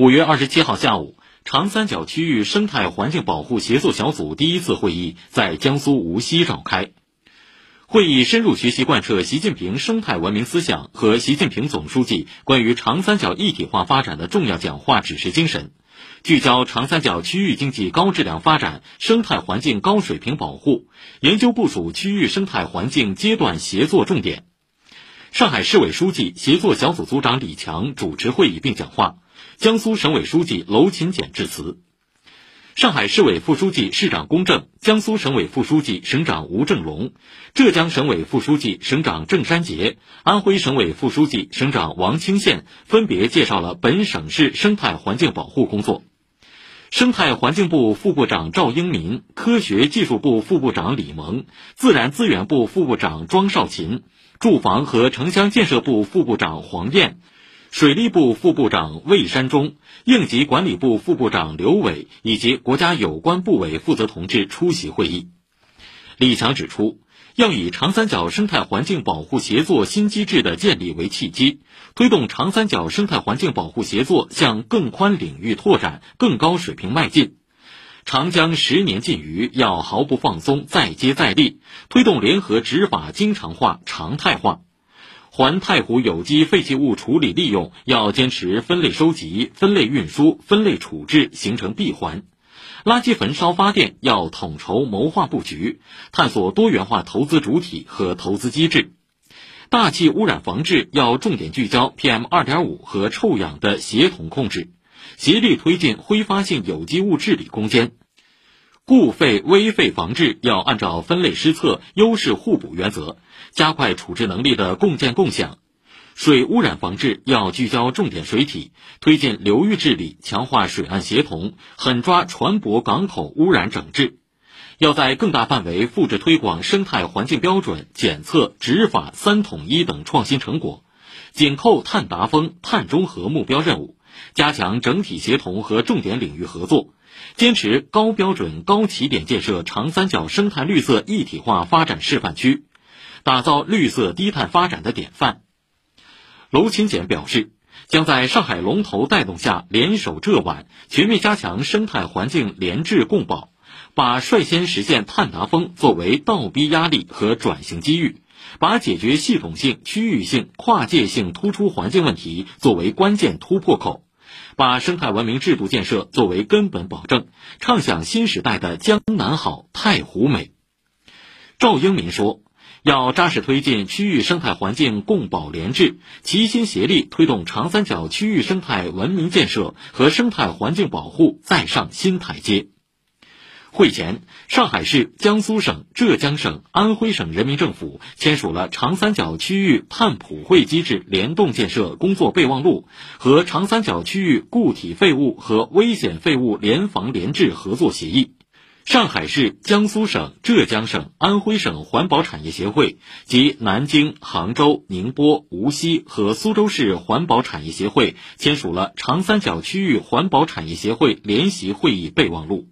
五月二十七号下午，长三角区域生态环境保护协作小组第一次会议在江苏无锡召开。会议深入学习贯彻习近平生态文明思想和习近平总书记关于长三角一体化发展的重要讲话指示精神，聚焦长三角区域经济高质量发展、生态环境高水平保护，研究部署区域生态环境阶段协作重点。上海市委书记、协作小组组长李强主持会议并讲话。江苏省委书记娄勤俭致辞，上海市委副书记、市长龚正，江苏省委副书记、省长吴正龙，浙江省委副书记、省长郑山杰，安徽省委副书记、省长王清宪分别介绍了本省市生态环境保护工作。生态环境部副部长赵英民、科学技术部副部长李萌、自然资源部副部长庄少勤、住房和城乡建设部副部长黄燕。水利部副部长魏山忠、应急管理部副部长刘伟以及国家有关部委负责同志出席会议。李强指出，要以长三角生态环境保护协作新机制的建立为契机，推动长三角生态环境保护协作向更宽领域拓展、更高水平迈进。长江十年禁渔要毫不放松、再接再厉，推动联合执法经常化、常态化。环太湖有机废弃物处理利用要坚持分类收集、分类运输、分类处置，形成闭环；垃圾焚烧发电要统筹谋划布局，探索多元化投资主体和投资机制；大气污染防治要重点聚焦 PM 二点五和臭氧的协同控制，协力推进挥发性有机物治理攻坚；固废危废防治要按照分类施策、优势互补原则。加快处置能力的共建共享，水污染防治要聚焦重点水体，推进流域治理，强化水岸协同，狠抓船舶港口污染整治。要在更大范围复制推广生态环境标准检测执法三统一等创新成果，紧扣碳达峰、碳中和目标任务，加强整体协同和重点领域合作，坚持高标准高起点建设长三角生态绿色一体化发展示范区。打造绿色低碳发展的典范。娄勤俭表示，将在上海龙头带动下，联手浙皖，全面加强生态环境联治共保，把率先实现碳达峰作为倒逼压力和转型机遇，把解决系统性、区域性、跨界性突出环境问题作为关键突破口，把生态文明制度建设作为根本保证，畅想新时代的江南好、太湖美。赵英民说。要扎实推进区域生态环境共保联治，齐心协力推动长三角区域生态文明建设和生态环境保护再上新台阶。会前，上海市、江苏省、浙江省、安徽省人民政府签署了长三角区域碳普惠机制联动建设工作备忘录和长三角区域固体废物和危险废物联防联治合作协议。上海市、江苏省、浙江省、安徽省环保产业协会及南京、杭州、宁波、无锡和苏州市环保产业协会签署了长三角区域环保产业协会联席会议备忘录。